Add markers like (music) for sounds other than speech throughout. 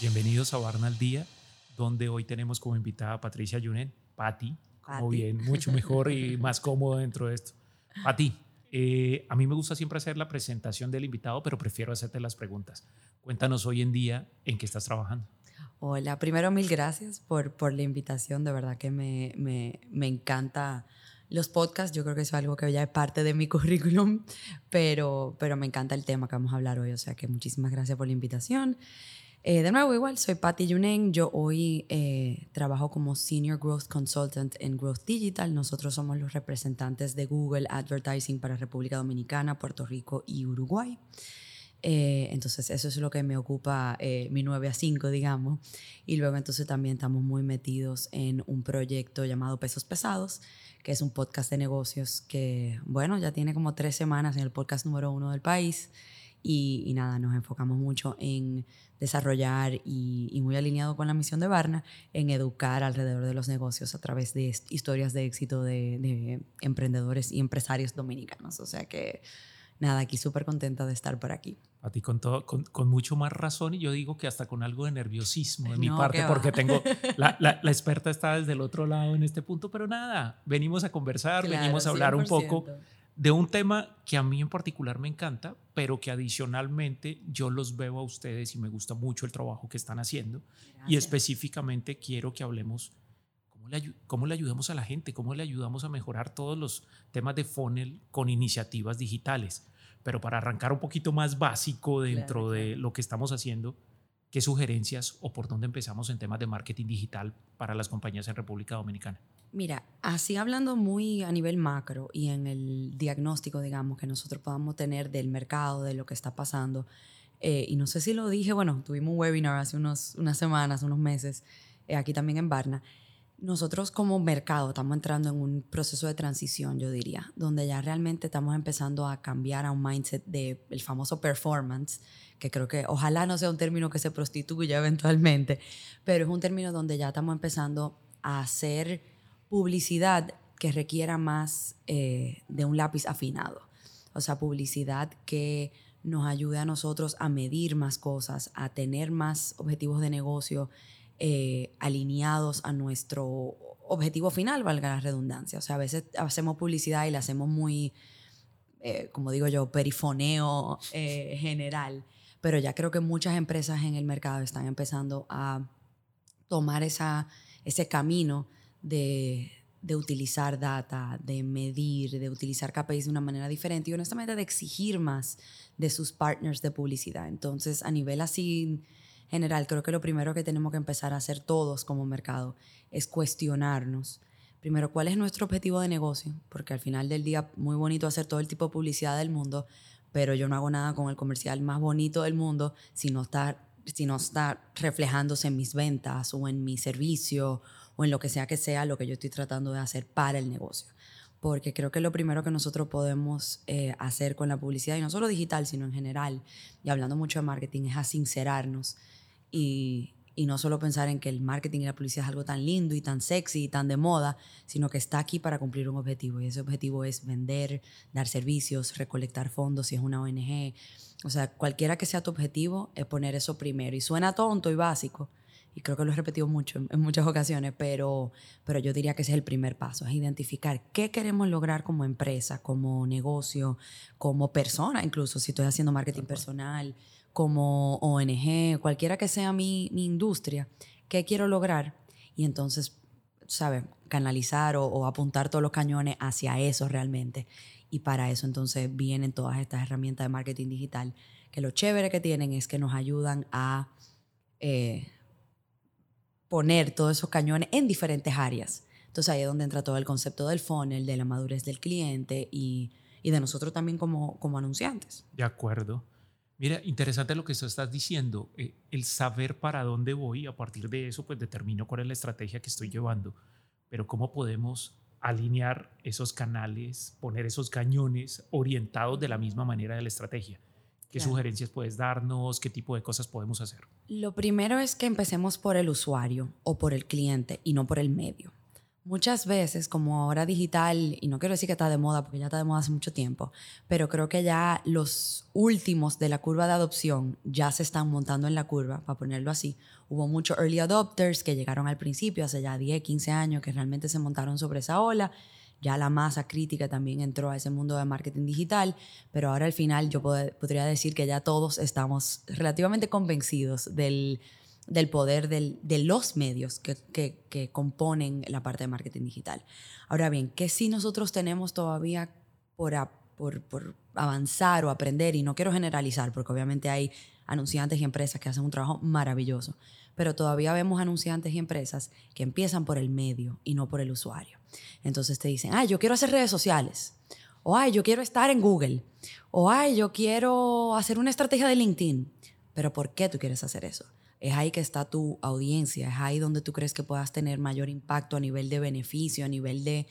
Bienvenidos a Barna al Día, donde hoy tenemos como invitada a Patricia Yunen, Patti, como bien, mucho mejor y (laughs) más cómodo dentro de esto. Patti, eh, a mí me gusta siempre hacer la presentación del invitado, pero prefiero hacerte las preguntas. Cuéntanos hoy en día en qué estás trabajando. Hola, primero mil gracias por, por la invitación, de verdad que me, me, me encanta los podcasts, yo creo que es algo que ya es parte de mi (laughs) currículum, pero, pero me encanta el tema que vamos a hablar hoy, o sea que muchísimas gracias por la invitación. Eh, de nuevo, igual, soy Patty Yunen. Yo hoy eh, trabajo como Senior Growth Consultant en Growth Digital. Nosotros somos los representantes de Google Advertising para República Dominicana, Puerto Rico y Uruguay. Eh, entonces, eso es lo que me ocupa mi 9 a 5, digamos. Y luego, entonces, también estamos muy metidos en un proyecto llamado Pesos Pesados, que es un podcast de negocios que, bueno, ya tiene como tres semanas en el podcast número uno del país. Y, nada, nos enfocamos mucho en desarrollar y, muy alineado con la misión de Barna en educar alrededor de los negocios a través de historias de éxito de, emprendedores y empresarios dominicanos. O sea que nada, aquí súper contenta de estar por aquí. A ti con, todo, con, mucho más razón y yo digo que hasta con algo de nerviosismo de mi parte porque tengo, (laughs) la, la, experta está desde el otro lado en este punto, pero nada, venimos a conversar, venimos a hablar un poco de un tema que a mí en particular me encanta, pero que adicionalmente yo los veo a ustedes y me gusta mucho el trabajo que están haciendo. Y específicamente quiero que hablemos cómo le, cómo le ayudamos a la gente, cómo le ayudamos a mejorar todos los temas de funnel con iniciativas digitales. Pero para arrancar un poquito más básico dentro de lo que estamos haciendo, ¿qué sugerencias o por dónde empezamos en temas de marketing digital para las compañías en República Dominicana? Mira, así hablando muy a nivel macro y en el diagnóstico, digamos, que nosotros podamos tener del mercado, de lo que está pasando, eh, y no sé si lo dije, bueno, tuvimos un webinar hace unos, unas semanas, unos meses, eh, aquí también en Barna. Nosotros como mercado estamos entrando en un proceso de transición, yo diría, donde ya realmente estamos empezando a cambiar a un mindset del el famoso performance, que creo que ojalá no sea un término que se prostituya eventualmente, pero es un término donde ya estamos empezando a hacer publicidad que requiera más eh, de un lápiz afinado. O sea, publicidad que nos ayude a nosotros a medir más cosas, a tener más objetivos de negocio eh, alineados a nuestro objetivo final, valga la redundancia. O sea, a veces hacemos publicidad y la hacemos muy, eh, como digo yo, perifoneo general. Pero ya creo que muchas empresas en el mercado están empezando a tomar esa, ese camino de, utilizar data, de medir, de utilizar KPIs de una manera diferente y honestamente de exigir más de sus partners de publicidad. Entonces, a nivel así general, creo que lo primero que tenemos que empezar a hacer todos como mercado es cuestionarnos. Primero, ¿cuál es nuestro objetivo de negocio? Porque al final del día, muy bonito hacer todo el tipo de publicidad del mundo, pero yo no hago nada con el comercial más bonito del mundo si no está, si no está reflejándose en mis ventas o en mi servicio o en lo que sea que sea lo que yo estoy tratando de hacer para el negocio. Porque creo que lo primero que nosotros podemos eh, hacer con la publicidad, y no solo digital, sino en general, y hablando mucho de marketing, es a sincerarnos y, y no solo pensar en que el marketing y la publicidad es algo tan lindo y tan sexy y tan de moda, sino que está aquí para cumplir un objetivo. Y ese objetivo es vender, dar servicios, recolectar fondos si es una ONG. O sea, cualquiera que sea tu objetivo, es poner eso primero. Y suena tonto y básico, y creo que lo he repetido mucho en, muchas ocasiones, pero, pero yo diría que ese es el primer paso, es identificar qué queremos lograr como empresa, como negocio, como persona, incluso si estoy haciendo marketing personal, como ONG, cualquiera que sea mi, industria, qué quiero lograr y entonces, ¿sabes? Canalizar o, apuntar todos los cañones hacia eso realmente. Y para eso entonces vienen todas estas herramientas de marketing digital, que lo chévere que tienen es que nos ayudan a... Eh, poner todos esos cañones en diferentes áreas. Entonces ahí es donde entra todo el concepto del funnel, de la madurez del cliente y, de nosotros también como anunciantes. De acuerdo. Mira, interesante lo que tú estás diciendo, eh, el saber para dónde voy, a partir de eso pues determino cuál es la estrategia que estoy llevando, pero cómo podemos alinear esos canales, poner esos cañones orientados de la misma manera de la estrategia. ¿Qué sugerencias puedes darnos? ¿Qué tipo de cosas podemos hacer? Lo primero es que empecemos por el usuario o por el cliente y no por el medio. Muchas veces, como ahora digital, y no quiero decir que está de moda, porque ya está de moda hace mucho tiempo, pero creo que ya los últimos de la curva de adopción ya se están montando en la curva, para ponerlo así. Hubo muchos early adopters que llegaron al principio, hace ya 10, 15 años, que realmente se montaron sobre esa ola. Ya la masa crítica también entró a ese mundo de marketing digital, pero ahora al final yo podría decir que ya todos estamos relativamente convencidos del del poder de los medios que, componen la parte de marketing digital. Ahora bien, ¿qué si nosotros tenemos todavía por, por, avanzar o aprender? Y no quiero generalizar, porque obviamente hay anunciantes y empresas que hacen un trabajo maravilloso, pero todavía vemos anunciantes y empresas que empiezan por el medio y no por el usuario. Entonces te dicen, ay, yo quiero hacer redes sociales, o ay, yo quiero estar en Google, o ay, yo quiero hacer una estrategia de LinkedIn. Pero ¿por qué tú quieres hacer eso? Es ahí que está tu audiencia, es ahí donde tú crees que puedas tener mayor impacto a nivel de beneficio, a nivel de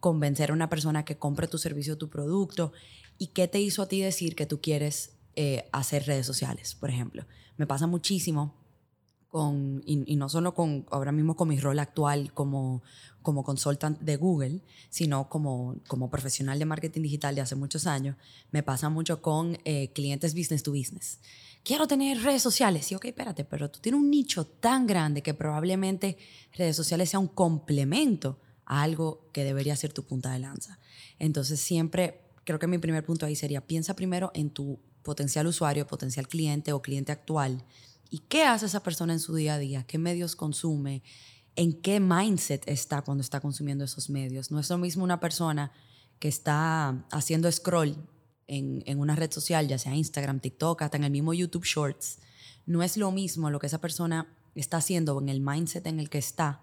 convencer a una persona que compre tu servicio tu producto. ¿Y qué te hizo a ti decir que tú quieres eh, hacer redes sociales, por ejemplo? Me pasa muchísimo con, y, no solo con, ahora mismo con mi rol actual como, como consultant de Google, sino como, como profesional de marketing digital de hace muchos años, me pasa mucho con eh, clientes business to business quiero tener redes sociales. Sí, ok, espérate, pero tú tienes un nicho tan grande que probablemente redes sociales sea un complemento a algo que debería ser tu punta de lanza. Entonces, siempre creo que mi primer punto ahí sería, piensa primero en tu potencial usuario, potencial cliente o cliente actual. ¿Y qué hace esa persona en su día a día? ¿Qué medios consume? ¿En qué mindset está cuando está consumiendo esos medios? No es lo mismo una persona que está haciendo scroll en, una red social, ya sea Instagram, TikTok, hasta en el mismo YouTube Shorts, no es lo mismo lo que esa persona está haciendo en el mindset en el que está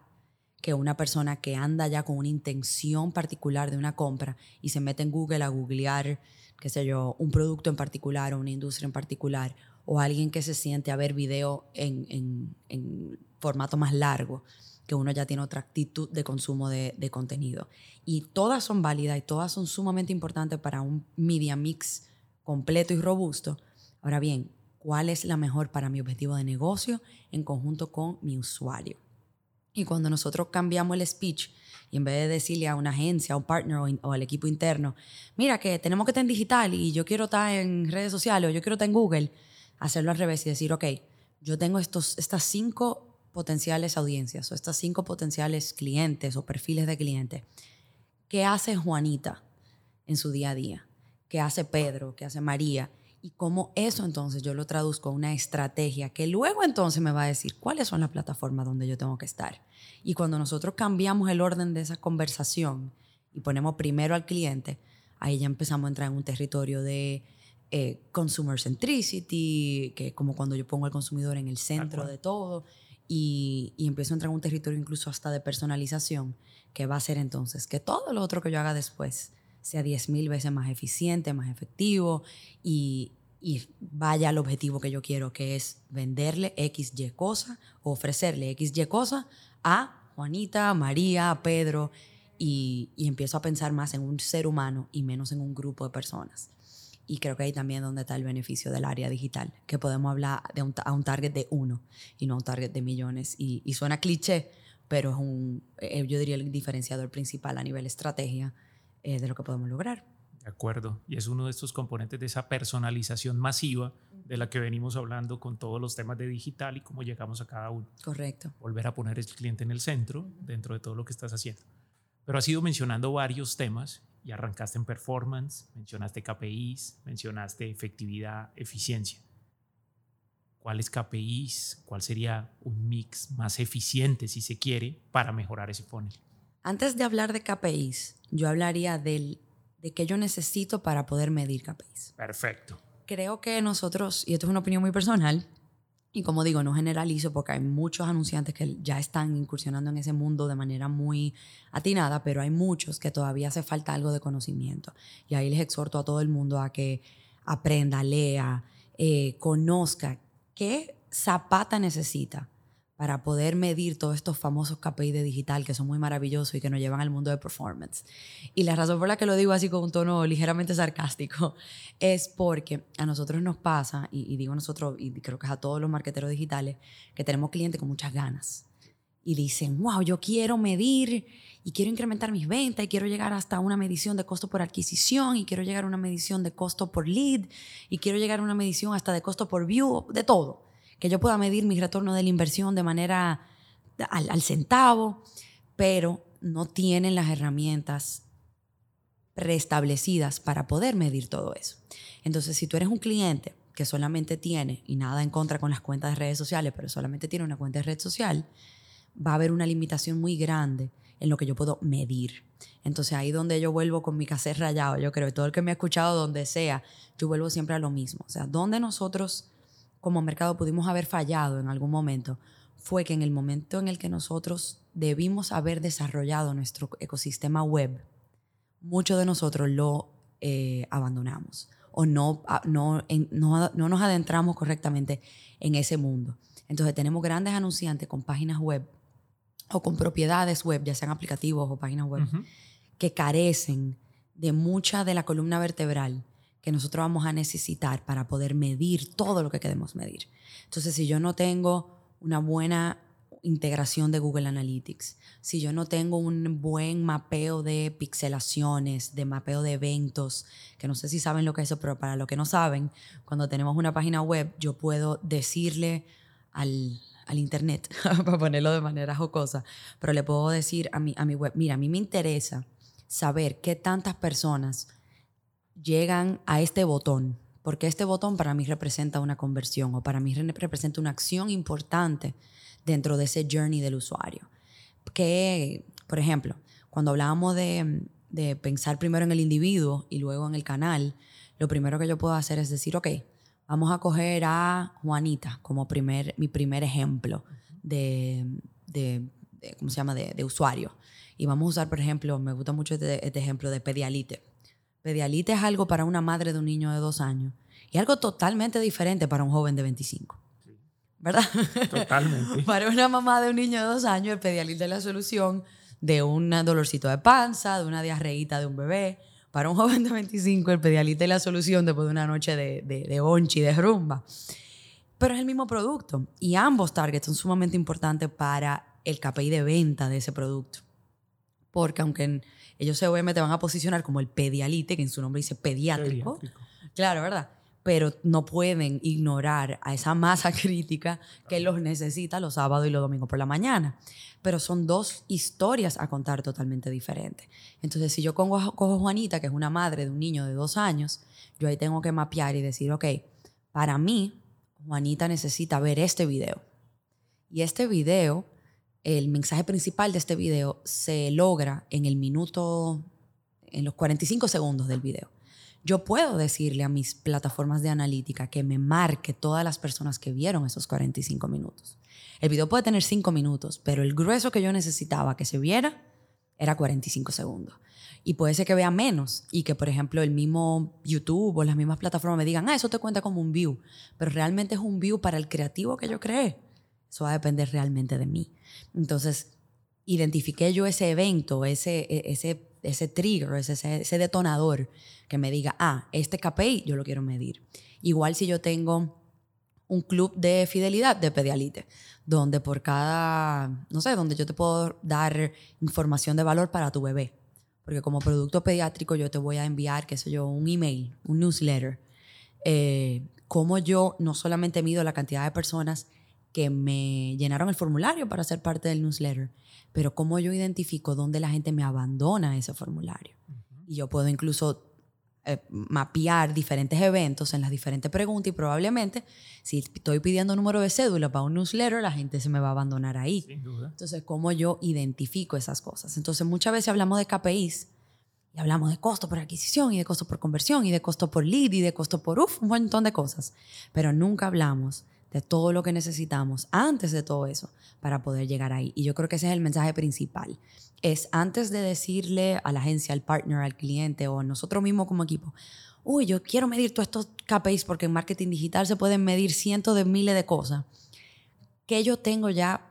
que una persona que anda ya con una intención particular de una compra y se mete en Google a googlear, qué sé yo, un producto en particular o una industria en particular, o alguien que se siente a ver video en, en formato más largo que uno ya tiene otra actitud de consumo de, contenido. Y todas son válidas y todas son sumamente importantes para un media mix completo y robusto. Ahora bien, ¿cuál es la mejor para mi objetivo de negocio en conjunto con mi usuario? Y cuando nosotros cambiamos el speech y en vez de decirle a una agencia, a un partner o, al equipo interno, mira que tenemos que estar en digital y yo quiero estar en redes sociales o yo quiero estar en Google, hacerlo al revés y decir, ok, yo tengo estos, estas cinco potenciales audiencias o estas cinco potenciales clientes o perfiles de clientes, ¿qué hace Juanita en su día a día? ¿Qué hace Pedro? ¿Qué hace María? Y cómo eso entonces yo lo traduzco a una estrategia que luego entonces me va a decir cuáles son las plataformas donde yo tengo que estar. Y cuando nosotros cambiamos el orden de esa conversación y ponemos primero al cliente, ahí ya empezamos a entrar en un territorio de eh, consumer centricity, que es como cuando yo pongo al consumidor en el centro de todo y, empiezo a entrar en un territorio incluso hasta de personalización, que va a ser entonces que todo lo otro que yo haga después sea 10.000 veces más eficiente, más efectivo y, vaya al objetivo que yo quiero, que es venderle XY cosa o ofrecerle XY cosa a Juanita, María, Pedro y, y empiezo a pensar más en un ser humano y menos en un grupo de personas. Y creo que ahí también es donde está el beneficio del área digital, que podemos hablar de un, a un target de uno y no a un target de millones. Y, y suena cliché, pero es un, eh, yo diría el diferenciador principal a nivel estrategia eh, de lo que podemos lograr. De acuerdo. Y es uno de estos componentes de esa personalización masiva de la que venimos hablando con todos los temas de digital y cómo llegamos a cada uno. Correcto. Volver a poner el cliente en el centro dentro de todo lo que estás haciendo. Pero has ido mencionando varios temas y arrancaste en performance, mencionaste KPIs, mencionaste efectividad, eficiencia. ¿Cuáles KPIs? ¿Cuál sería un mix más eficiente, si se quiere, para mejorar ese funnel? Antes de hablar de KPIs, yo hablaría del, de qué yo necesito para poder medir KPIs. Perfecto. Creo que nosotros, y esto es una opinión muy personal, y como digo, no generalizo porque hay muchos anunciantes que ya están incursionando en ese mundo de manera muy atinada, pero hay muchos que todavía hace falta algo de conocimiento. Y ahí les exhorto a todo el mundo a que aprenda, lea, eh, conozca qué zapata necesita para poder medir todos estos famosos KPI de digital que son muy maravillosos y que nos llevan al mundo de performance. Y la razón por la que lo digo así con un tono ligeramente sarcástico (laughs) es porque a nosotros nos pasa, y, digo nosotros, y creo que es a todos los marqueteros digitales, que tenemos clientes con muchas ganas. y dicen, wow, yo quiero medir y quiero incrementar mis ventas y quiero llegar hasta una medición de costo por adquisición y quiero llegar a una medición de costo por lead y quiero llegar a una medición hasta de costo por view, de todo. Que yo pueda medir mi retorno de la inversión de manera al, centavo, pero no tienen las herramientas preestablecidas para poder medir todo eso. Entonces, si tú eres un cliente que solamente tiene, y nada en contra con las cuentas de redes sociales, pero solamente tiene una cuenta de red social, va a haber una limitación muy grande en lo que yo puedo medir. Entonces ahí donde yo vuelvo con mi cassette rayado, yo creo, todo el que me ha escuchado donde sea, yo vuelvo siempre a lo mismo. O sea, donde nosotros como mercado pudimos haber fallado en algún momento fue que en el momento en el que nosotros debimos haber desarrollado nuestro ecosistema web, muchos de nosotros lo eh, abandonamos o no, no, no, no nos adentramos correctamente en ese mundo. Entonces tenemos grandes anunciantes con páginas web o con propiedades web, ya sean aplicativos o páginas web, que carecen de mucha de la columna vertebral que nosotros vamos a necesitar para poder medir todo lo que queremos medir. Entonces, si yo no tengo una buena integración de Google Analytics, si yo no tengo un buen mapeo de pixelaciones, de mapeo de eventos, que no sé si saben lo que es eso, pero para los que no saben, cuando tenemos una página web, yo puedo decirle al, al internet, (laughs) para ponerlo de manera jocosa, pero le puedo decir a mi, a mi web, mira, a mí me interesa saber qué tantas personas llegan a este botón, porque este botón para mí representa una conversión o para mí representa una acción importante dentro de ese journey del usuario. Que, por ejemplo, cuando hablábamos de, de pensar primero en el individuo y luego en el canal, lo primero que yo puedo hacer es decir, ok, vamos a coger a Juanita como primer, mi primer ejemplo de, de, ¿cómo se llama?, de, de, usuario. Y vamos a usar, por ejemplo, me gusta mucho este, este, ejemplo de pedialite. Pedialite es algo para una madre de un niño de dos años y algo totalmente diferente para un joven de 25. ¿verdad? Totalmente. (laughs) Para una mamá de un niño de dos años, el Pedialit es la solución de un dolorcito de panza, de una diarreíta de un bebé. Para un joven de 25, el Pedialit es la solución después de una noche de, de, de onchi, de rumba. Pero es el mismo producto y ambos targets son sumamente importantes para el KPI de venta de ese producto. Porque aunque ellos obviamente van a posicionar como el pedialite, que en su nombre dice pediátrico. pediátrico. Claro, ¿verdad? pero no pueden ignorar a esa masa (laughs) crítica que los necesita los sábados y los domingos por la mañana. Pero son dos historias a contar totalmente diferentes. Entonces, si yo cojo, cojo Juanita, que es una madre de un niño de dos años, yo ahí tengo que mapear y decir, ok, para mí, Juanita necesita ver este video. Y este video, el mensaje principal de este video se logra en el minuto, en los 45 segundos del video yo puedo decirle a mis plataformas de analítica que me marque todas las personas que vieron esos 45 minutos. El video puede tener 5 minutos, pero el grueso que yo necesitaba que se viera era 45 segundos. Y puede ser que vea menos y que, por ejemplo, el mismo YouTube o las mismas plataformas me digan, ah, eso te cuenta como un view, pero realmente es un view para el creativo que yo creé. Eso va a depender realmente de mí. Entonces, identifiqué yo ese evento, ese, e, ese ese trigger, ese, ese detonador que me diga, ah, este KPI yo lo quiero medir. Igual si yo tengo un club de fidelidad de Pedialite, donde por cada, no sé, donde yo te puedo dar información de valor para tu bebé. Porque como producto pediátrico yo te voy a enviar, qué sé yo, un email, un newsletter. Eh, como yo no solamente mido la cantidad de personas que me llenaron el formulario para ser parte del newsletter, pero cómo yo identifico dónde la gente me abandona ese formulario. Y yo puedo incluso eh, mapear diferentes eventos en las diferentes preguntas y probablemente si estoy pidiendo número de cédula para un newsletter, la gente se me va a abandonar ahí. Sin duda. Entonces, ¿cómo yo identifico esas cosas? Entonces, muchas veces hablamos de KPIs y hablamos de costo por adquisición y de costo por conversión y de costo por lead y de costo por uf, un montón de cosas, pero nunca hablamos de todo lo que necesitamos antes de todo eso para poder llegar ahí. Y yo creo que ese es el mensaje principal. Es antes de decirle a la agencia, al partner, al cliente o a nosotros mismos como equipo, uy, yo quiero medir todos estos KPIs porque en marketing digital se pueden medir cientos de miles de cosas. ¿Qué yo tengo ya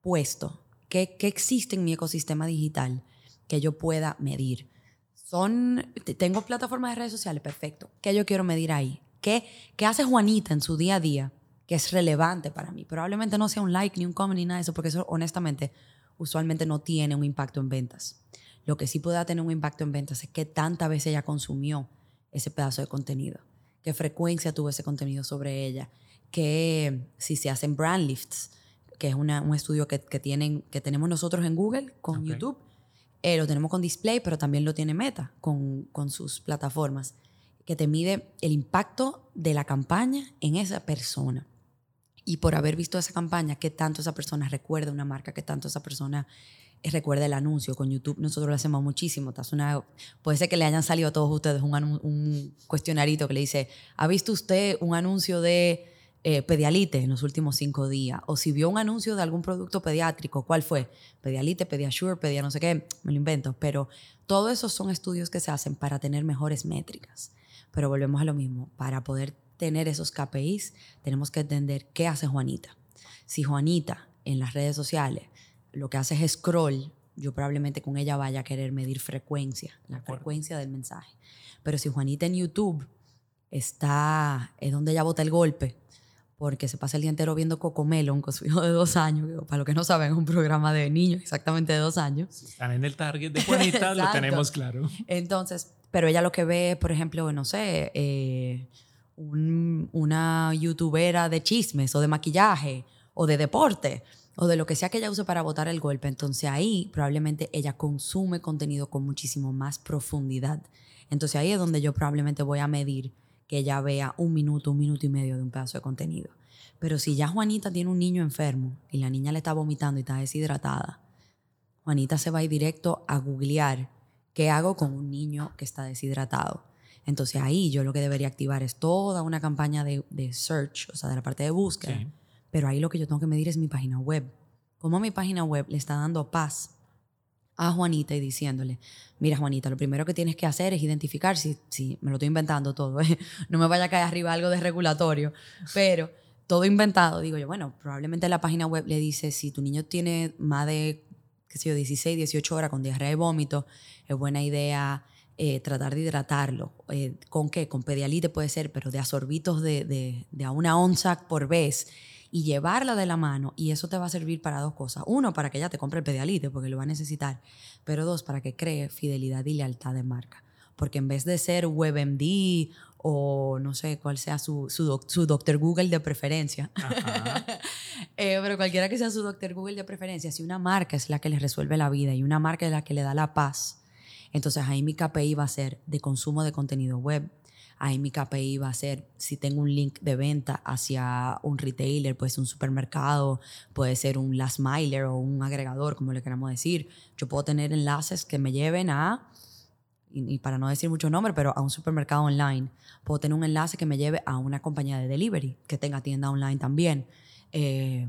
puesto? ¿Qué, qué existe en mi ecosistema digital que yo pueda medir? Son, tengo plataformas de redes sociales, perfecto. ¿Qué yo quiero medir ahí? ¿Qué, ¿Qué hace Juanita en su día a día que es relevante para mí. Probablemente no sea un like, ni un comment, ni nada de eso, porque eso honestamente usualmente no tiene un impacto en ventas. Lo que sí puede tener un impacto en ventas es qué tantas veces ella consumió ese pedazo de contenido, qué frecuencia tuvo ese contenido sobre ella, que si se hacen brand lifts, que es un estudio que, tienen, que tenemos nosotros en Google con YouTube, eh, lo tenemos con Display, pero también lo tiene Meta con, con sus plataformas, que te mide el impacto de la campaña en esa persona y por haber visto esa campaña, qué tanto esa persona recuerda una marca, qué tanto esa persona eh, recuerda el anuncio. Con YouTube nosotros lo hacemos muchísimo. Una, puede ser que le hayan salido a todos ustedes un, un cuestionarito que le dice, ¿ha visto usted un anuncio de eh, Pedialite en los últimos cinco días? O si vio un anuncio de algún producto pediátrico, ¿cuál fue? Pedialite, Pediasure, Pedia no sé qué, me lo invento. Pero todo esos son estudios que se hacen para tener mejores métricas. Pero volvemos a lo mismo, para poder tener esos KPIs, tenemos que entender qué hace Juanita. Si Juanita en las redes sociales lo que hace es scroll, yo probablemente con ella vaya a querer medir frecuencia, la frecuencia del mensaje. Pero si Juanita en YouTube está, es donde ella bota el golpe, porque se pasa el día entero viendo Cocomelon con su hijo de dos años, para los que no saben, es un programa de niños exactamente de dos años. Si están en el target de Juanita, lo (laughs) tenemos claro. Entonces, pero ella lo que ve, por ejemplo, no sé, eh, una youtubera de chismes o de maquillaje o de deporte o de lo que sea que ella use para votar el golpe. Entonces ahí probablemente ella consume contenido con muchísimo más profundidad. Entonces ahí es donde yo probablemente voy a medir que ella vea un minuto, un minuto y medio de un pedazo de contenido. Pero si ya Juanita tiene un niño enfermo y la niña le está vomitando y está deshidratada, Juanita se va a ir directo a googlear qué hago con un niño que está deshidratado entonces ahí yo lo que debería activar es toda una campaña de, search, o sea, de la parte de búsqueda. Pero ahí lo que yo tengo que medir es mi página web. Cómo mi página web le está dando paz a Juanita y diciéndole, mira Juanita, lo primero que tienes que hacer es identificar si, si me lo estoy inventando todo, ¿eh? (laughs) no me vaya a caer arriba algo de regulatorio, pero todo inventado, digo yo, bueno, probablemente la página web le dice, si tu niño tiene más de, qué sé yo, 16, 18 horas con diarrea y vómito, es buena idea eh, tratar de hidratarlo. Eh, ¿Con qué? Con pedialite puede ser, pero de asorbitos de, de, de, a una onza por vez y llevarla de la mano. Y eso te va a servir para dos cosas. Uno, para que ella te compre el pedialite, porque lo va a necesitar. Pero dos, para que cree fidelidad y lealtad de marca. Porque en vez de ser WebMD o no sé cuál sea su, su, su doctor Google de preferencia, (laughs) eh, pero cualquiera que sea su doctor Google de preferencia, si una marca es la que le resuelve la vida y una marca es la que le da la paz, entonces ahí mi KPI va a ser de consumo de contenido web. Ahí mi KPI va a ser si tengo un link de venta hacia un retailer, puede ser un supermercado, puede ser un last miler o un agregador, como le queramos decir. Yo puedo tener enlaces que me lleven a, y, para no decir mucho nombre, pero a un supermercado online. Puedo tener un enlace que me lleve a una compañía de delivery que tenga tienda online también. Eh,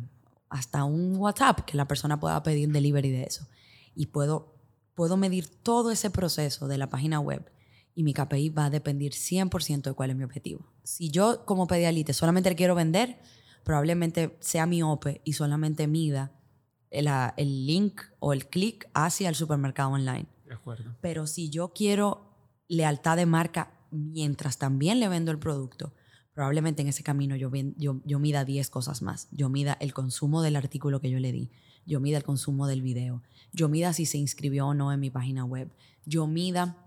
hasta un WhatsApp que la persona pueda pedir un delivery de eso. Y puedo puedo medir todo ese proceso de la página web y mi KPI va a depender 100% de cuál es mi objetivo. Si yo como pedialite solamente le quiero vender, probablemente sea miope y solamente mida el, el link o el clic hacia el supermercado online. De acuerdo. Pero si yo quiero lealtad de marca mientras también le vendo el producto, probablemente en ese camino yo, yo, yo mida 10 cosas más. Yo mida el consumo del artículo que yo le di, yo mida el consumo del video, yo mida si se inscribió o no en mi página web, yo mida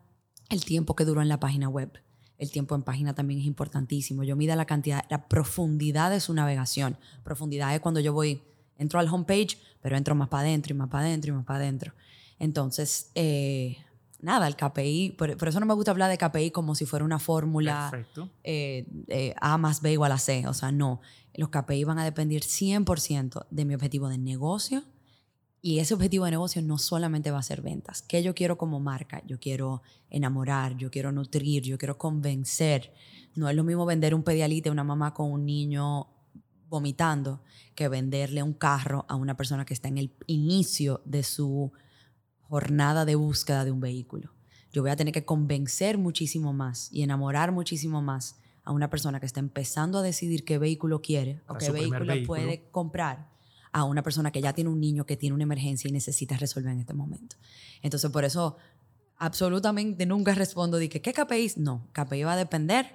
el tiempo que duró en la página web. El tiempo en página también es importantísimo. Yo mida la cantidad, la profundidad de su navegación. Profundidad es cuando yo voy, entro al homepage, pero entro más para adentro y más para adentro y más para adentro. Entonces, eh, nada, el KPI, por, eso no me gusta hablar de KPI como si fuera una fórmula eh, eh, A más B igual a C. O sea, no. Los KPI van a depender 100% de mi objetivo de negocio, y ese objetivo de negocio no solamente va a ser ventas. ¿Qué yo quiero como marca? Yo quiero enamorar, yo quiero nutrir, yo quiero convencer. No es lo mismo vender un pedialite a una mamá con un niño vomitando que venderle un carro a una persona que está en el inicio de su jornada de búsqueda de un vehículo. Yo voy a tener que convencer muchísimo más y enamorar muchísimo más a una persona que está empezando a decidir qué vehículo quiere o qué vehículo puede comprar a una persona que ya tiene un niño que tiene una emergencia y necesita resolver en este momento. Entonces, por eso absolutamente nunca respondo de que, ¿qué KPIs? No, KPI va a depender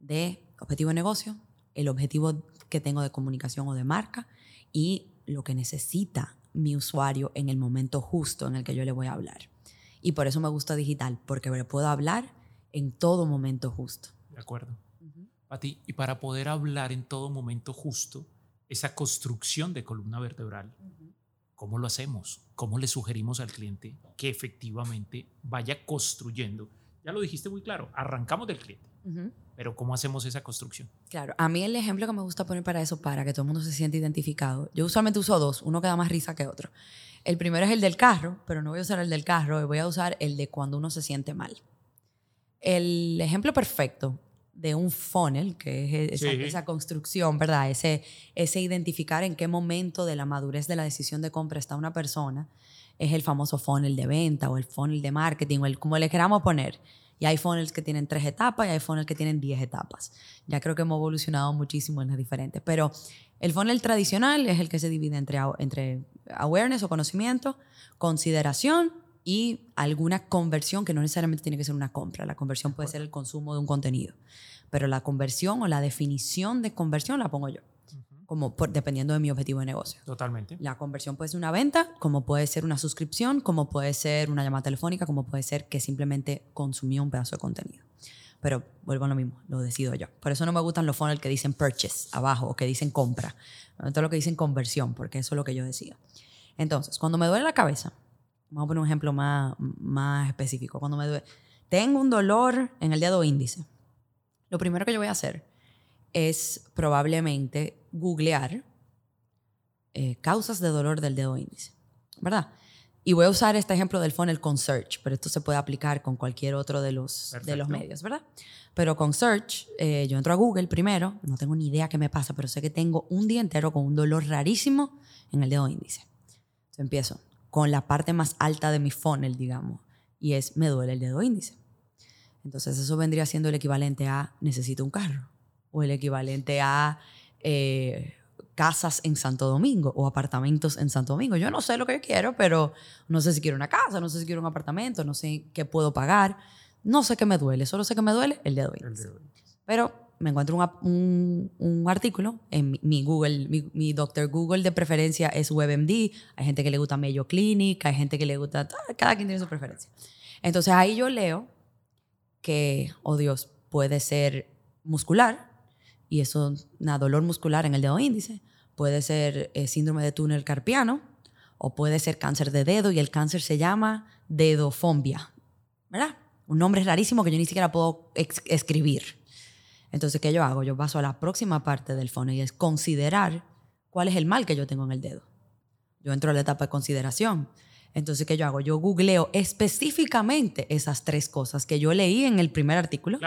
de objetivo de negocio, el objetivo que tengo de comunicación o de marca y lo que necesita mi usuario en el momento justo en el que yo le voy a hablar. Y por eso me gusta digital, porque le puedo hablar en todo momento justo. De acuerdo. A ti, y para poder hablar en todo momento justo, esa construcción de columna vertebral, ¿cómo lo hacemos? ¿Cómo le sugerimos al cliente que efectivamente vaya construyendo? Ya lo dijiste muy claro, arrancamos del cliente. Pero ¿cómo hacemos esa construcción? Claro, a mí el ejemplo que me gusta poner para eso, para que todo el mundo se sienta identificado, yo usualmente uso dos, uno que da más risa que otro. El primero es el del carro, pero no voy a usar el del carro, voy a usar el de cuando uno se siente mal. El ejemplo perfecto de un funnel, que es esa, construcción, ¿verdad? Ese, ese identificar en qué momento de la madurez de la decisión de compra está una persona, es el famoso funnel de venta o el funnel de marketing o el como le queramos poner. Y hay funnels que tienen tres etapas y hay funnels que tienen diez etapas. Ya creo que hemos evolucionado muchísimo en las diferentes. Pero el funnel tradicional es el que se divide entre, entre awareness o conocimiento, consideración y alguna conversión que no necesariamente tiene que ser una compra. La conversión puede ser el consumo de un contenido. Pero la conversión o la definición de conversión la pongo yo como dependiendo de mi objetivo de negocio. Totalmente. La conversión puede ser una venta, como puede ser una suscripción, como puede ser una llamada telefónica, como puede ser que simplemente consumió un pedazo de contenido. Pero vuelvo a lo mismo, lo decido yo. Por eso no me gustan los funnels que dicen purchase abajo o que dicen compra. Todo lo que dicen conversión, porque eso es lo que yo decido. Entonces, cuando me duele la cabeza, vamos a poner un ejemplo más, más específico. Cuando me duele, tengo un dolor en el dedo índice. Lo primero que yo voy a hacer es probablemente googlear eh, causas de dolor del dedo índice, ¿verdad? Y voy a usar este ejemplo del funnel con Search, pero esto se puede aplicar con cualquier otro de los, de los medios, ¿verdad? Pero con Search, eh, yo entro a Google primero, no tengo ni idea qué me pasa, pero sé que tengo un día entero con un dolor rarísimo en el dedo índice. Entonces empiezo con la parte más alta de mi funnel, digamos, y es me duele el dedo índice. Entonces eso vendría siendo el equivalente a necesito un carro o el equivalente a eh, casas en Santo Domingo o apartamentos en Santo Domingo. Yo no sé lo que yo quiero, pero no sé si quiero una casa, no sé si quiero un apartamento, no sé qué puedo pagar, no sé qué me duele, solo sé que me duele el dedo índice. Pero me encuentro un, un, artículo en mi, Google, mi, doctor Google de preferencia es WebMD, hay gente que le gusta Mayo Clinic, hay gente que le gusta, cada quien tiene su preferencia. Entonces ahí yo leo que, oh Dios, puede ser muscular, y eso, nada, dolor muscular en el dedo índice. Puede ser eh, síndrome de túnel carpiano o puede ser cáncer de dedo y el cáncer se llama dedofombia, ¿verdad? Un nombre rarísimo que yo ni siquiera puedo escribir. Entonces, ¿qué yo hago? Yo paso a la próxima parte del fono y es considerar cuál es el mal que yo tengo en el dedo. Yo entro a la etapa de consideración. Entonces, ¿qué yo hago? Yo googleo específicamente esas tres cosas que yo leí en el primer artículo,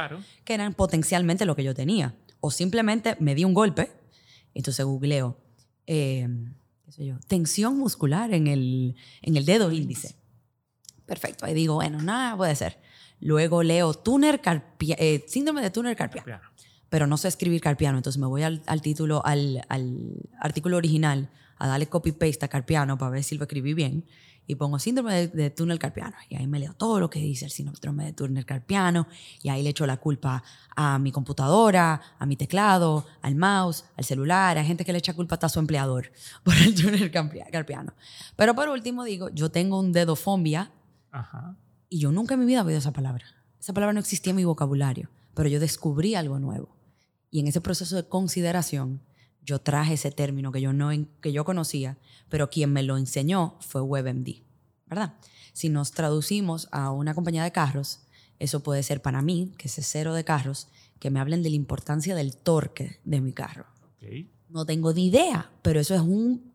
que eran potencialmente lo que yo tenía o simplemente me di un golpe, entonces googleo, eh, qué sé yo, tensión muscular en el, en el dedo índice. Perfecto, ahí digo, bueno, nada puede ser. Luego leo túner eh, síndrome de túnel carpiano. Pero no sé escribir carpiano, entonces me voy al, al título, al, al, artículo original, a darle copy-paste a carpiano para ver si lo escribí bien y pongo síndrome de, túnel carpiano. Y ahí me leo todo lo que dice el síndrome de túnel carpiano y ahí le echo la culpa a mi computadora, a mi teclado, al mouse, al celular. Hay gente que le echa culpa hasta a su empleador (laughs) por el túnel carpiano. Pero por último digo, yo tengo un dedo Ajá. y yo nunca en mi vida he oído esa palabra. Esa palabra no existía en mi vocabulario, pero yo descubrí algo nuevo. Y en ese proceso de consideración, yo traje ese término que yo, no, que yo conocía, pero quien me lo enseñó fue WebMD, ¿verdad? Si nos traducimos a una compañía de carros, eso puede ser para mí, que es cero de carros, que me hablen de la importancia del torque de mi carro. No tengo ni idea, pero eso es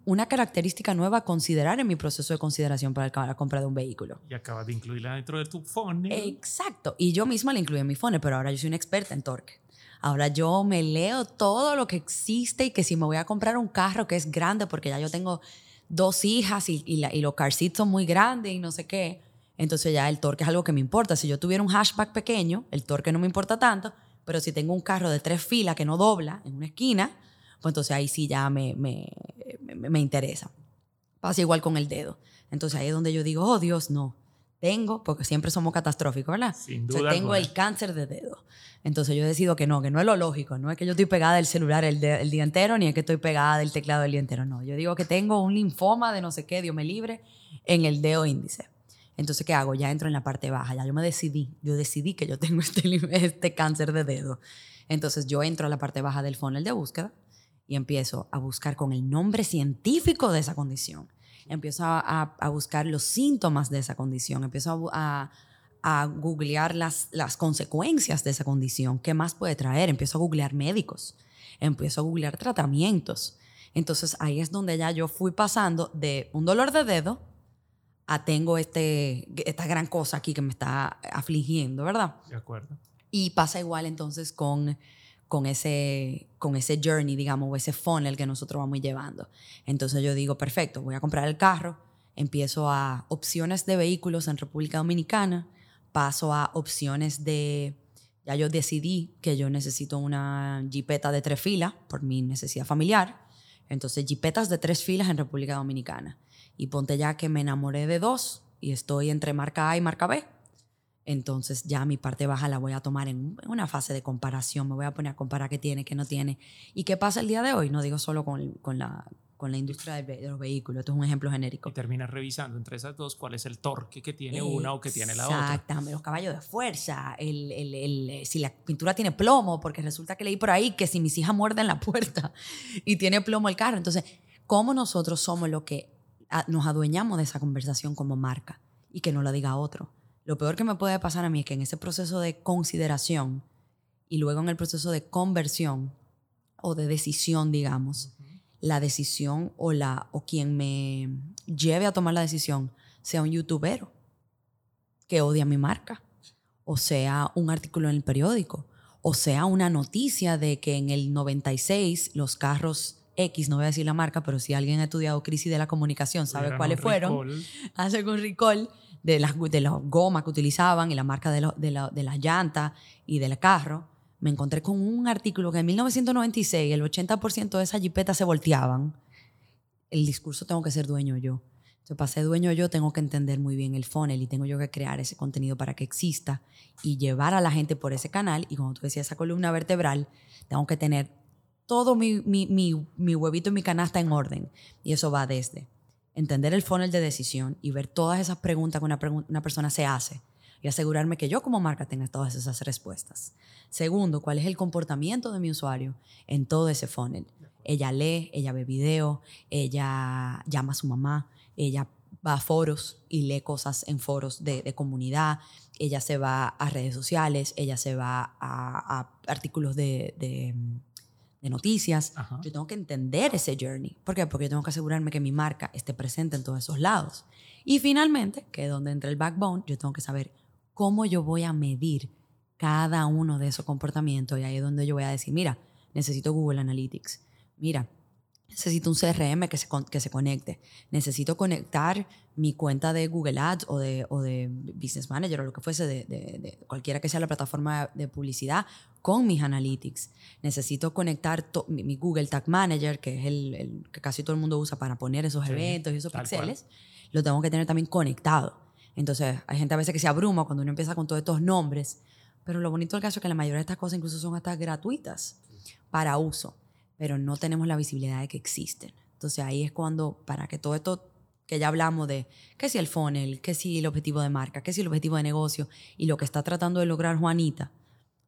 una característica nueva a considerar en mi proceso de consideración para la compra de un vehículo. Y acabas de incluirla dentro de tu phone. Exacto. Y yo misma la incluí en mi phone, pero ahora yo soy una experta en torque. Ahora yo me leo todo lo que existe y que si me voy a comprar un carro que es grande, porque ya yo tengo dos hijas y, y, los car seats son muy grandes y no sé qué, entonces ya el torque es algo que me importa. Si yo tuviera un hatchback pequeño, el torque no me importa tanto, pero si tengo un carro de tres filas que no dobla en una esquina, pues entonces ahí sí ya me, me, me, me interesa. Pasa igual con el dedo. Entonces ahí es donde yo digo, oh Dios, no, tengo, porque siempre somos catastróficos, ¿verdad? Sin duda. tengo el cáncer de dedo. Entonces yo decido que no, que no es lo lógico. No es que yo estoy pegada del celular el, el, día entero, ni es que estoy pegada del teclado el día entero. No, yo digo que tengo un linfoma de no sé qué, Dios me libre, en el dedo índice. Entonces, ¿qué hago? Ya entro en la parte baja, ya yo me decidí, yo decidí que yo (laughs) tengo este, este cáncer de dedo. Entonces yo entro a la parte baja del funnel de búsqueda y empiezo a buscar con el nombre científico de esa condición. Empiezo a, a, buscar los síntomas de esa condición, empiezo a, a, googlear las, las consecuencias de esa condición, qué más puede traer, empiezo a googlear médicos, empiezo a googlear tratamientos. Entonces ahí es donde ya yo fui pasando de un dolor de dedo a tengo este, esta gran cosa aquí que me está afligiendo, ¿verdad? De acuerdo. Y pasa igual entonces con, con, ese, con ese journey, digamos, o ese funnel que nosotros vamos llevando. Entonces yo digo, perfecto, voy a comprar el carro, empiezo a opciones de vehículos en República Dominicana, paso a opciones de, ya yo decidí que yo necesito una jipeta de tres filas por mi necesidad familiar, entonces jipetas de tres filas en República Dominicana y ponte ya que me enamoré de dos y estoy entre marca A y marca B. Entonces ya mi parte baja la voy a tomar en una fase de comparación, me voy a poner a comparar qué tiene, qué no tiene. ¿Y qué pasa el día de hoy? No digo solo con, con la, con la industria de, los vehículos, esto es un ejemplo genérico. Y terminas revisando entre esas dos cuál es el torque que tiene una o que tiene la otra. Exactamente, los caballos de fuerza, el, el, el, si la pintura tiene plomo, porque resulta que leí por ahí que si mis hijas muerden la puerta (laughs) y tiene plomo el carro. Entonces, ¿cómo nosotros somos lo que nos adueñamos de esa conversación como marca y que no la diga otro. Lo peor que me puede pasar a mí es que en ese proceso de consideración y luego en el proceso de conversión o de decisión, digamos, la decisión o, la, o quien me lleve a tomar la decisión sea un youtubero que odia mi marca, o sea un artículo en el periódico, o sea una noticia de que en el 96 los carros X, no voy a decir la marca, pero si alguien ha estudiado crisis de la comunicación sabe cuáles fueron, (laughs) hace con recall de las, de las gomas que utilizaban y la marca de, de, la, de las llantas y del carro, me encontré con un artículo que en 1996 el 80% de esas jipetas se volteaban. El discurso tengo que ser dueño yo. Entonces, para ser dueño yo tengo que entender muy bien el funnel y tengo yo que crear ese contenido para que exista y llevar a la gente por ese canal. Y como tú decías, esa columna vertebral, tengo que tener todo mi, mi, mi, huevito y mi canasta en orden. Y eso va desde entender el funnel de decisión y ver todas esas preguntas que una, una persona se hace y asegurarme que yo como marca tenga todas esas respuestas. Segundo, cuál es el comportamiento de mi usuario en todo ese funnel. Ella lee, ella ve video, ella llama a su mamá, ella va a foros y lee cosas en foros de, de comunidad, ella se va a redes sociales, ella se va a, a artículos de, de de noticias. Yo tengo que entender ese journey. ¿Por qué? Porque yo tengo que asegurarme que mi marca esté presente en todos esos lados. Y finalmente, que es donde entra el backbone, yo tengo que saber cómo yo voy a medir cada uno de esos comportamientos. Y ahí es donde yo voy a decir, mira, necesito Google Analytics. Mira, necesito un CRM que se, que se conecte. Necesito conectar mi cuenta de Google Ads o de, o de Business Manager o lo que fuese, de, de, cualquiera que sea la plataforma de publicidad, con mis analytics. Necesito conectar mi, Google Tag Manager, que es el, el, que casi todo el mundo usa para poner esos eventos y esos pixeles. Lo tengo que tener también conectado. Entonces, hay gente a veces que se abruma cuando uno empieza con todos estos nombres, pero lo bonito del caso es que la mayoría de estas cosas incluso son hasta gratuitas para uso, pero no tenemos la visibilidad de que existen. Entonces, ahí es cuando, para que todo esto que ya hablamos de qué si el funnel, qué si el objetivo de marca, qué si el objetivo de negocio y lo que está tratando de lograr Juanita,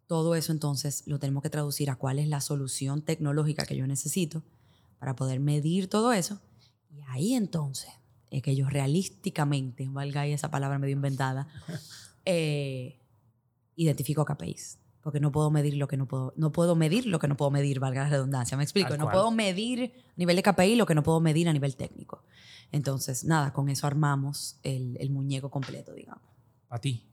todo eso entonces lo tenemos que traducir a cuál es la solución tecnológica que yo necesito para poder medir todo eso. Y ahí entonces es que yo realísticamente, valga ahí esa palabra medio inventada, (laughs) eh, identifico KPIs. Porque no puedo medir lo que no puedo, no puedo medir lo que no puedo medir, valga la redundancia. Me explico. no puedo medir a nivel de KPI lo que no puedo medir a nivel técnico. Entonces, nada, con eso armamos el, muñeco completo, digamos. A ti,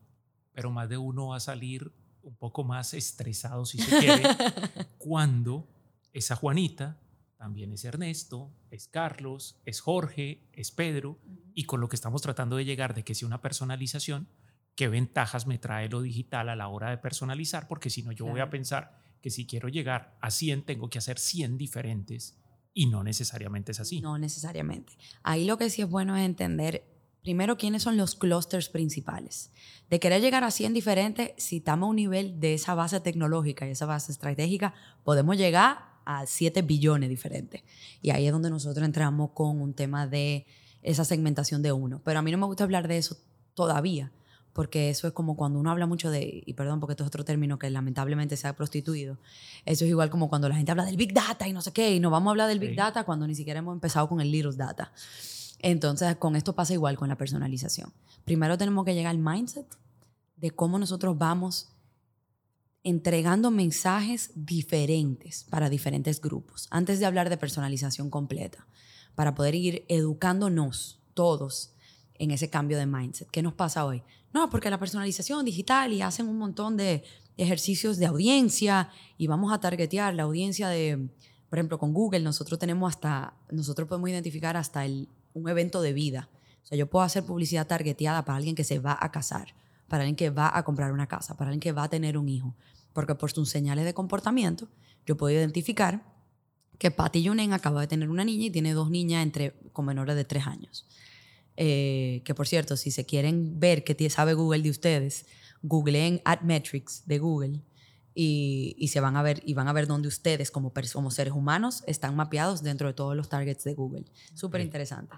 pero más de uno va a salir un poco más estresado, si se quiere, (laughs) cuando esa Juanita también es Ernesto, es Carlos, es Jorge, es Pedro, y con lo que estamos tratando de llegar de que sea una personalización, ¿qué ventajas me trae lo digital a la hora de personalizar? Porque si no, yo voy a pensar que si quiero llegar a 100, tengo que hacer 100 diferentes y no necesariamente es así. No necesariamente. Ahí lo que sí es bueno es entender primero, ¿quiénes son los clusters principales? De querer llegar a 100 diferentes, si estamos a un nivel de esa base tecnológica y esa base estratégica, podemos llegar a 7 billones diferentes. Y ahí es donde nosotros entramos con un tema de esa segmentación de uno. Pero a mí no me gusta hablar de eso todavía, porque eso es como cuando uno habla mucho de, y perdón porque esto es otro término que lamentablemente se ha prostituido, eso es igual como cuando la gente habla del Big Data y no sé qué, y no vamos a hablar del Big Data cuando ni siquiera hemos empezado con el Little Data. Entonces, con esto pasa igual con la personalización. Primero tenemos que llegar al mindset de cómo nosotros vamos entregando mensajes diferentes para diferentes grupos, antes de hablar de personalización completa, para poder ir educándonos todos en ese cambio de mindset. ¿Qué nos pasa hoy? No, porque la personalización digital y hacen un montón de ejercicios de audiencia y vamos a targetear la audiencia de, por ejemplo, con Google, nosotros tenemos hasta, nosotros podemos identificar hasta el, un evento de vida. O sea, yo puedo hacer publicidad targeteada para alguien que se va a casar, para alguien que va a comprar una casa, para alguien que va a tener un hijo. Porque por sus señales de comportamiento, yo puedo identificar que Patty Yunen acaba de tener una niña y tiene dos niñas entre, con menores de tres años. Eh, que por cierto, si se quieren ver qué sabe Google de ustedes, googleen AdMetrics de Google y, y, se van a ver y van a ver dónde ustedes como, como seres humanos están mapeados dentro de todos los targets de Google. Súper interesante.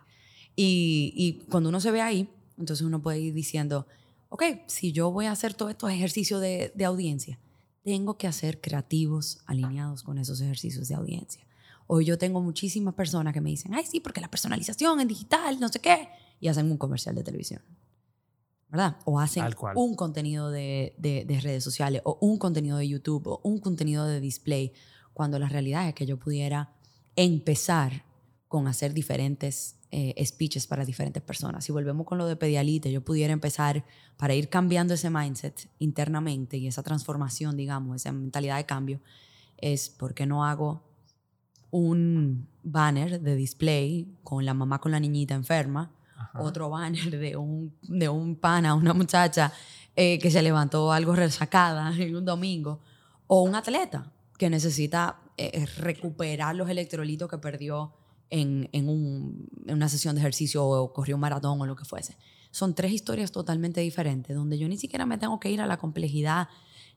Y, y, cuando uno se ve ahí, entonces uno puede ir diciendo, ok, si yo voy a hacer todos estos ejercicios de, de audiencia, tengo que hacer creativos alineados con esos ejercicios de audiencia. Hoy yo tengo muchísimas personas que me dicen, ay, sí, porque la personalización en digital, no sé qué y hacen un comercial de televisión. ¿Verdad? O hacen un contenido de, de, redes sociales, o un contenido de YouTube, o un contenido de display, cuando la realidad es que yo pudiera empezar con hacer diferentes eh, speeches para diferentes personas. Si volvemos con lo de Pedialite, yo pudiera empezar para ir cambiando ese mindset internamente y esa transformación, digamos, esa mentalidad de cambio, es porque no hago un banner de display con la mamá con la niñita enferma otro banner de un, de un pana, una muchacha eh, que se levantó algo resacada (laughs) en un domingo, o un atleta que necesita eh, recuperar los electrolitos que perdió en, en, un, en, una sesión de ejercicio o corrió un maratón o lo que fuese. Son tres historias totalmente diferentes, donde yo ni siquiera me tengo que ir a la complejidad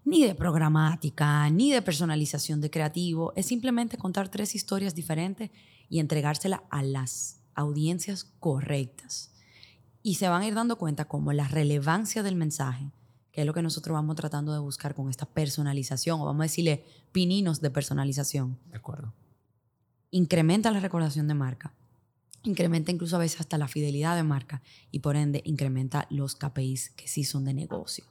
ni de programática, ni de personalización de creativo. Es simplemente contar tres historias diferentes y entregársela a las audiencias correctas. Y se van a ir dando cuenta como la relevancia del mensaje, que es lo que nosotros vamos tratando de buscar con esta personalización, o vamos a decirle pininos de personalización. De acuerdo. Incrementa la recordación de marca, incrementa incluso a veces hasta la fidelidad de marca y por ende incrementa los KPIs que sí son de negocio.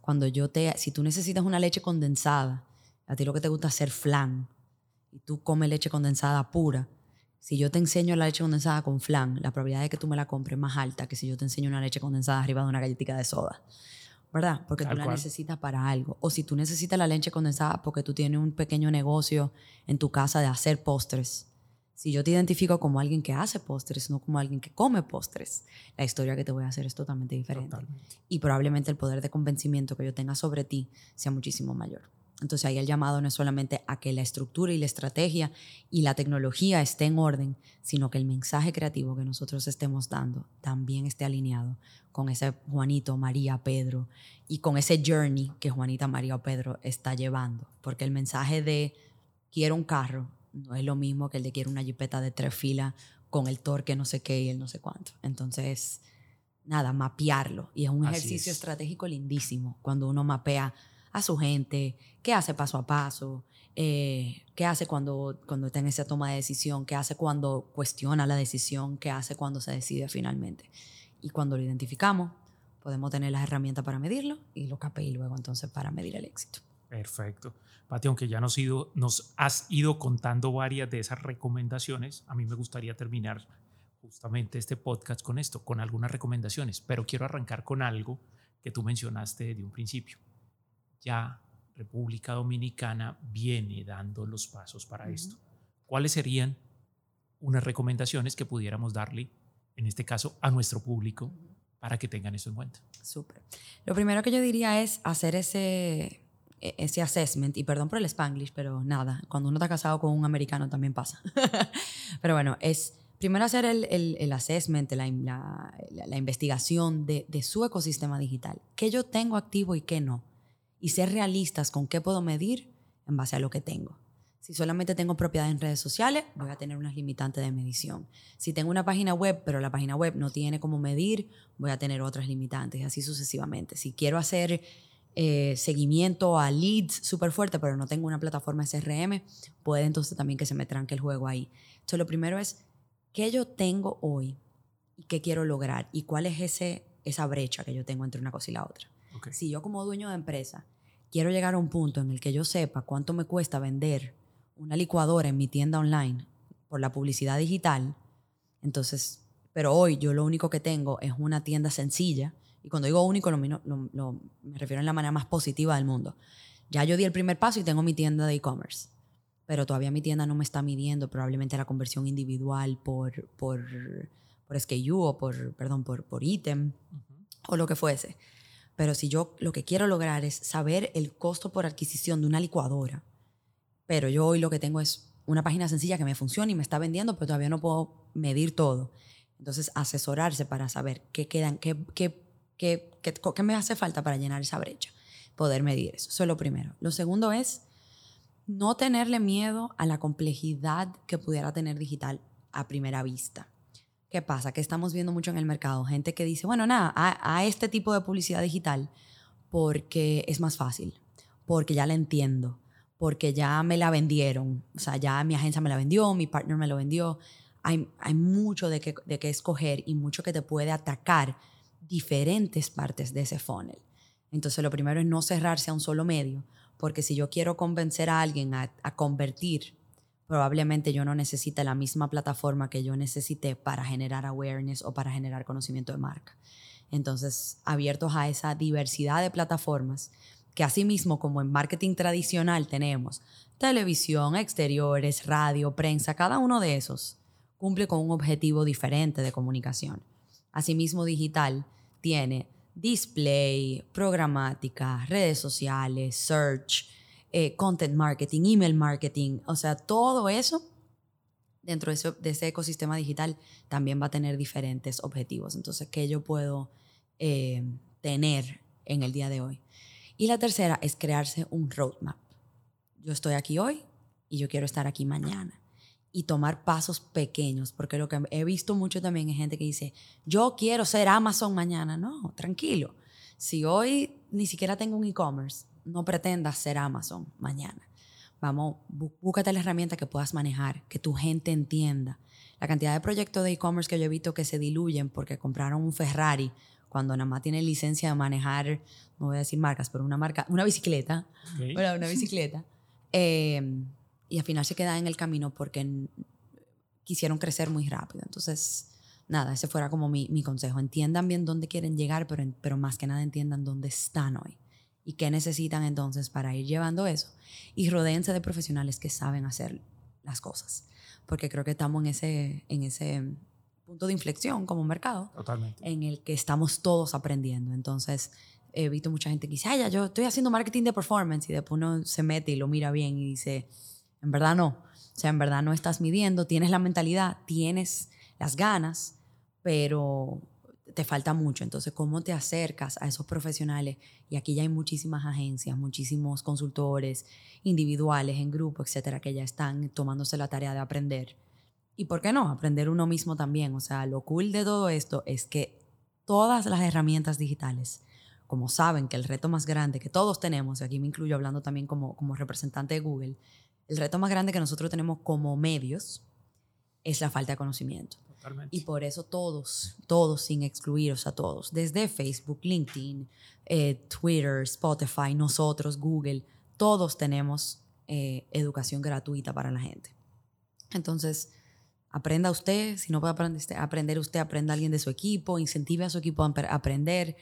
Cuando yo te, si tú necesitas una leche condensada, a ti lo que te gusta es hacer flan y tú comes leche condensada pura, si yo te enseño la leche condensada con flan, la probabilidad de que tú me la compres es más alta que si yo te enseño una leche condensada arriba de una galletita de soda. ¿Verdad? Porque tú la necesitas para algo. O si tú necesitas la leche condensada porque tú tienes un pequeño negocio en tu casa de hacer postres. Si yo te identifico como alguien que hace postres, no como alguien que come postres, la historia que te voy a hacer es totalmente diferente. Y probablemente el poder de convencimiento que yo tenga sobre ti sea muchísimo mayor. Entonces ahí el llamado no es solamente a que la estructura y la estrategia y la tecnología esté en orden, sino que el mensaje creativo que nosotros estemos dando también esté alineado con ese Juanito, María, Pedro y con ese journey que Juanita, María o Pedro está llevando. Porque el mensaje de quiero un carro no es lo mismo que el de quiero una jipeta de tres filas con el torque no sé qué y el no sé cuánto. Entonces, nada, mapearlo. Y es un ejercicio estratégico lindísimo cuando uno mapea a su gente, qué hace paso a paso, eh, qué hace cuando, cuando está en esa toma de decisión, qué hace cuando cuestiona la decisión, qué hace cuando se decide finalmente. Y cuando lo identificamos, podemos tener las herramientas para medirlo y los KPI luego entonces para medir el éxito. Perfecto. Pati, aunque ya nos, ido, nos has ido contando varias de esas recomendaciones, a mí me gustaría terminar justamente este podcast con esto, con algunas recomendaciones, pero quiero arrancar con algo que tú mencionaste de un principio ya República Dominicana viene dando los pasos para esto. ¿Cuáles serían unas recomendaciones que pudiéramos darle, en este caso, a nuestro público para que tengan eso en cuenta? Súper. Lo primero que yo diría es hacer ese, e, ese assessment, y perdón por el spanglish, pero nada, cuando uno está casado con un americano también pasa. (laughs) pero bueno, es primero hacer el, el, assessment, la, la, investigación de, de, su ecosistema digital. ¿Qué yo tengo activo y qué no? Y ser realistas con qué puedo medir en base a lo que tengo. Si solamente tengo propiedad en redes sociales, voy a tener unas limitantes de medición. Si tengo una página web, pero la página web no tiene cómo medir, voy a tener otras limitantes, y así sucesivamente. Si quiero hacer eh, seguimiento a leads súper fuerte, pero no tengo una plataforma SRM, puede entonces también que se me tranque el juego ahí. Entonces, lo primero es, ¿qué yo tengo hoy y qué quiero lograr? ¿Y cuál es ese, esa brecha que yo tengo entre una cosa y la otra? Si yo como dueño de empresa quiero llegar a un punto en el que yo sepa cuánto me cuesta vender una licuadora en mi tienda online por la publicidad digital, entonces, pero hoy yo lo único que tengo es una tienda sencilla, y cuando digo único lo, me refiero en la manera más positiva del mundo. Ya yo di el primer paso y tengo mi tienda de e-commerce, pero todavía mi tienda no me está midiendo probablemente la conversión individual por, por, por SKU o por, perdón, por, por ítem o lo que fuese. Pero si yo lo que quiero lograr es saber el costo por adquisición de una licuadora, pero yo hoy lo que tengo es una página sencilla que me funciona y me está vendiendo, pero todavía no puedo medir todo. Entonces, asesorarse para saber qué quedan, qué, qué, qué, qué, me hace falta para llenar esa brecha. Poder medir eso. Eso es lo primero. Lo segundo es no tenerle miedo a la complejidad que pudiera tener digital a primera vista. ¿Qué pasa? Que estamos viendo mucho en el mercado gente que dice, bueno, nada, a, este tipo de publicidad digital porque es más fácil, porque ya la entiendo, porque ya me la vendieron, o sea, ya mi agencia me la vendió, mi partner me lo vendió. Hay, hay mucho de qué de que escoger y mucho que te puede atacar diferentes partes de ese funnel. Entonces, lo primero es no cerrarse a un solo medio, porque si yo quiero convencer a alguien a convertir, probablemente yo no necesite la misma plataforma que yo necesité para generar awareness o para generar conocimiento de marca. Entonces, abiertos a esa diversidad de plataformas, que asimismo como en marketing tradicional tenemos televisión, exteriores, radio, prensa, cada uno de esos cumple con un objetivo diferente de comunicación. Asimismo digital tiene display, programática, redes sociales, search, eh, content marketing, email marketing, o sea, todo eso dentro de ese, ecosistema digital también va a tener diferentes objetivos. Entonces, ¿qué yo puedo eh, tener en el día de hoy? Y la tercera es crearse un roadmap. Yo estoy aquí hoy y yo quiero estar aquí mañana. Y tomar pasos pequeños, porque lo que he visto mucho también es gente que dice, yo quiero ser Amazon mañana. No, tranquilo. Si hoy ni siquiera tengo un e-commerce, no pretendas ser Amazon mañana. Vamos, búscate la herramienta que puedas manejar, que tu gente entienda. La cantidad de proyectos de e-commerce que yo he visto que se diluyen porque compraron un Ferrari cuando nada más tiene licencia de manejar, no voy a decir marcas, pero una marca, una bicicleta, (laughs) una bicicleta, eh, y al final se queda en el camino porque quisieron crecer muy rápido. Entonces, nada, ese fuera como mi, mi consejo. Entiendan bien dónde quieren llegar, pero, pero más que nada entiendan dónde están hoy y qué necesitan entonces para ir llevando eso. Y rodeense de profesionales que saben hacer las cosas, porque creo que estamos en ese, en ese punto de inflexión como mercado Totalmente. en el que estamos todos aprendiendo. Entonces, he visto mucha gente que dice, ay, ya, yo estoy haciendo marketing de performance y después uno se mete y lo mira bien y dice, en verdad no. O sea, en verdad no estás midiendo, tienes la mentalidad, tienes las ganas, pero te falta mucho. Entonces, ¿cómo te acercas a esos profesionales? Y aquí ya hay muchísimas agencias, muchísimos consultores individuales, en grupo, etcétera, que ya están tomándose la tarea de aprender y por qué no, aprender uno mismo también. O sea, lo cool de todo esto es que todas las herramientas digitales, como saben que el reto más grande que todos tenemos, y aquí me incluyo hablando también como, como representante de Google, el reto más grande que nosotros tenemos como medios es la falta de conocimiento. Totalmente. Y por eso todos, todos sin excluir, o sea, todos, desde Facebook, LinkedIn, eh, Twitter, Spotify, nosotros, Google, todos tenemos eh, educación gratuita para la gente. Entonces, Aprenda usted, si no puede aprender usted, aprenda a alguien de su equipo, incentive a su equipo a aprender,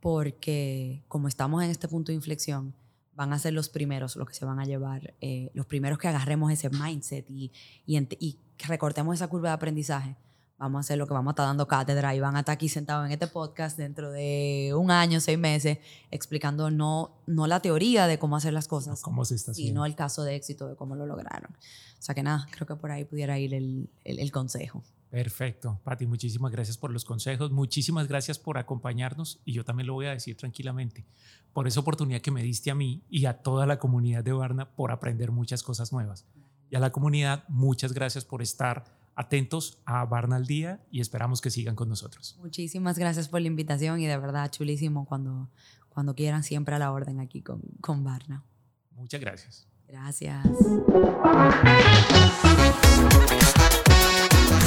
porque como estamos en este punto de inflexión, van a ser los primeros los que se van a llevar, eh, los primeros que agarremos ese mindset y, y, y recortemos esa curva de aprendizaje, vamos a hacer lo que vamos a estar dando cátedra y van a estar aquí sentados en este podcast dentro de un año, seis meses, explicando no, no la teoría de cómo hacer las cosas, cómo se está sino el caso de éxito de cómo lo lograron. O sea que nada, creo que por ahí pudiera ir el, el, consejo. Perfecto, Pati, muchísimas gracias por los consejos, muchísimas gracias por acompañarnos y yo también lo voy a decir tranquilamente, por esa oportunidad que me diste a mí y a toda la comunidad de Barna por aprender muchas cosas nuevas. Y a la comunidad, muchas gracias por estar atentos a Barna al Día y esperamos que sigan con nosotros. Muchísimas gracias por la invitación y de verdad chulísimo cuando, cuando quieran siempre a la orden aquí con, con Barna. Muchas gracias. Gracias.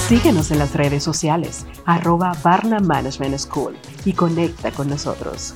Síguenos en las redes sociales, arroba Barna Management School y conecta con nosotros.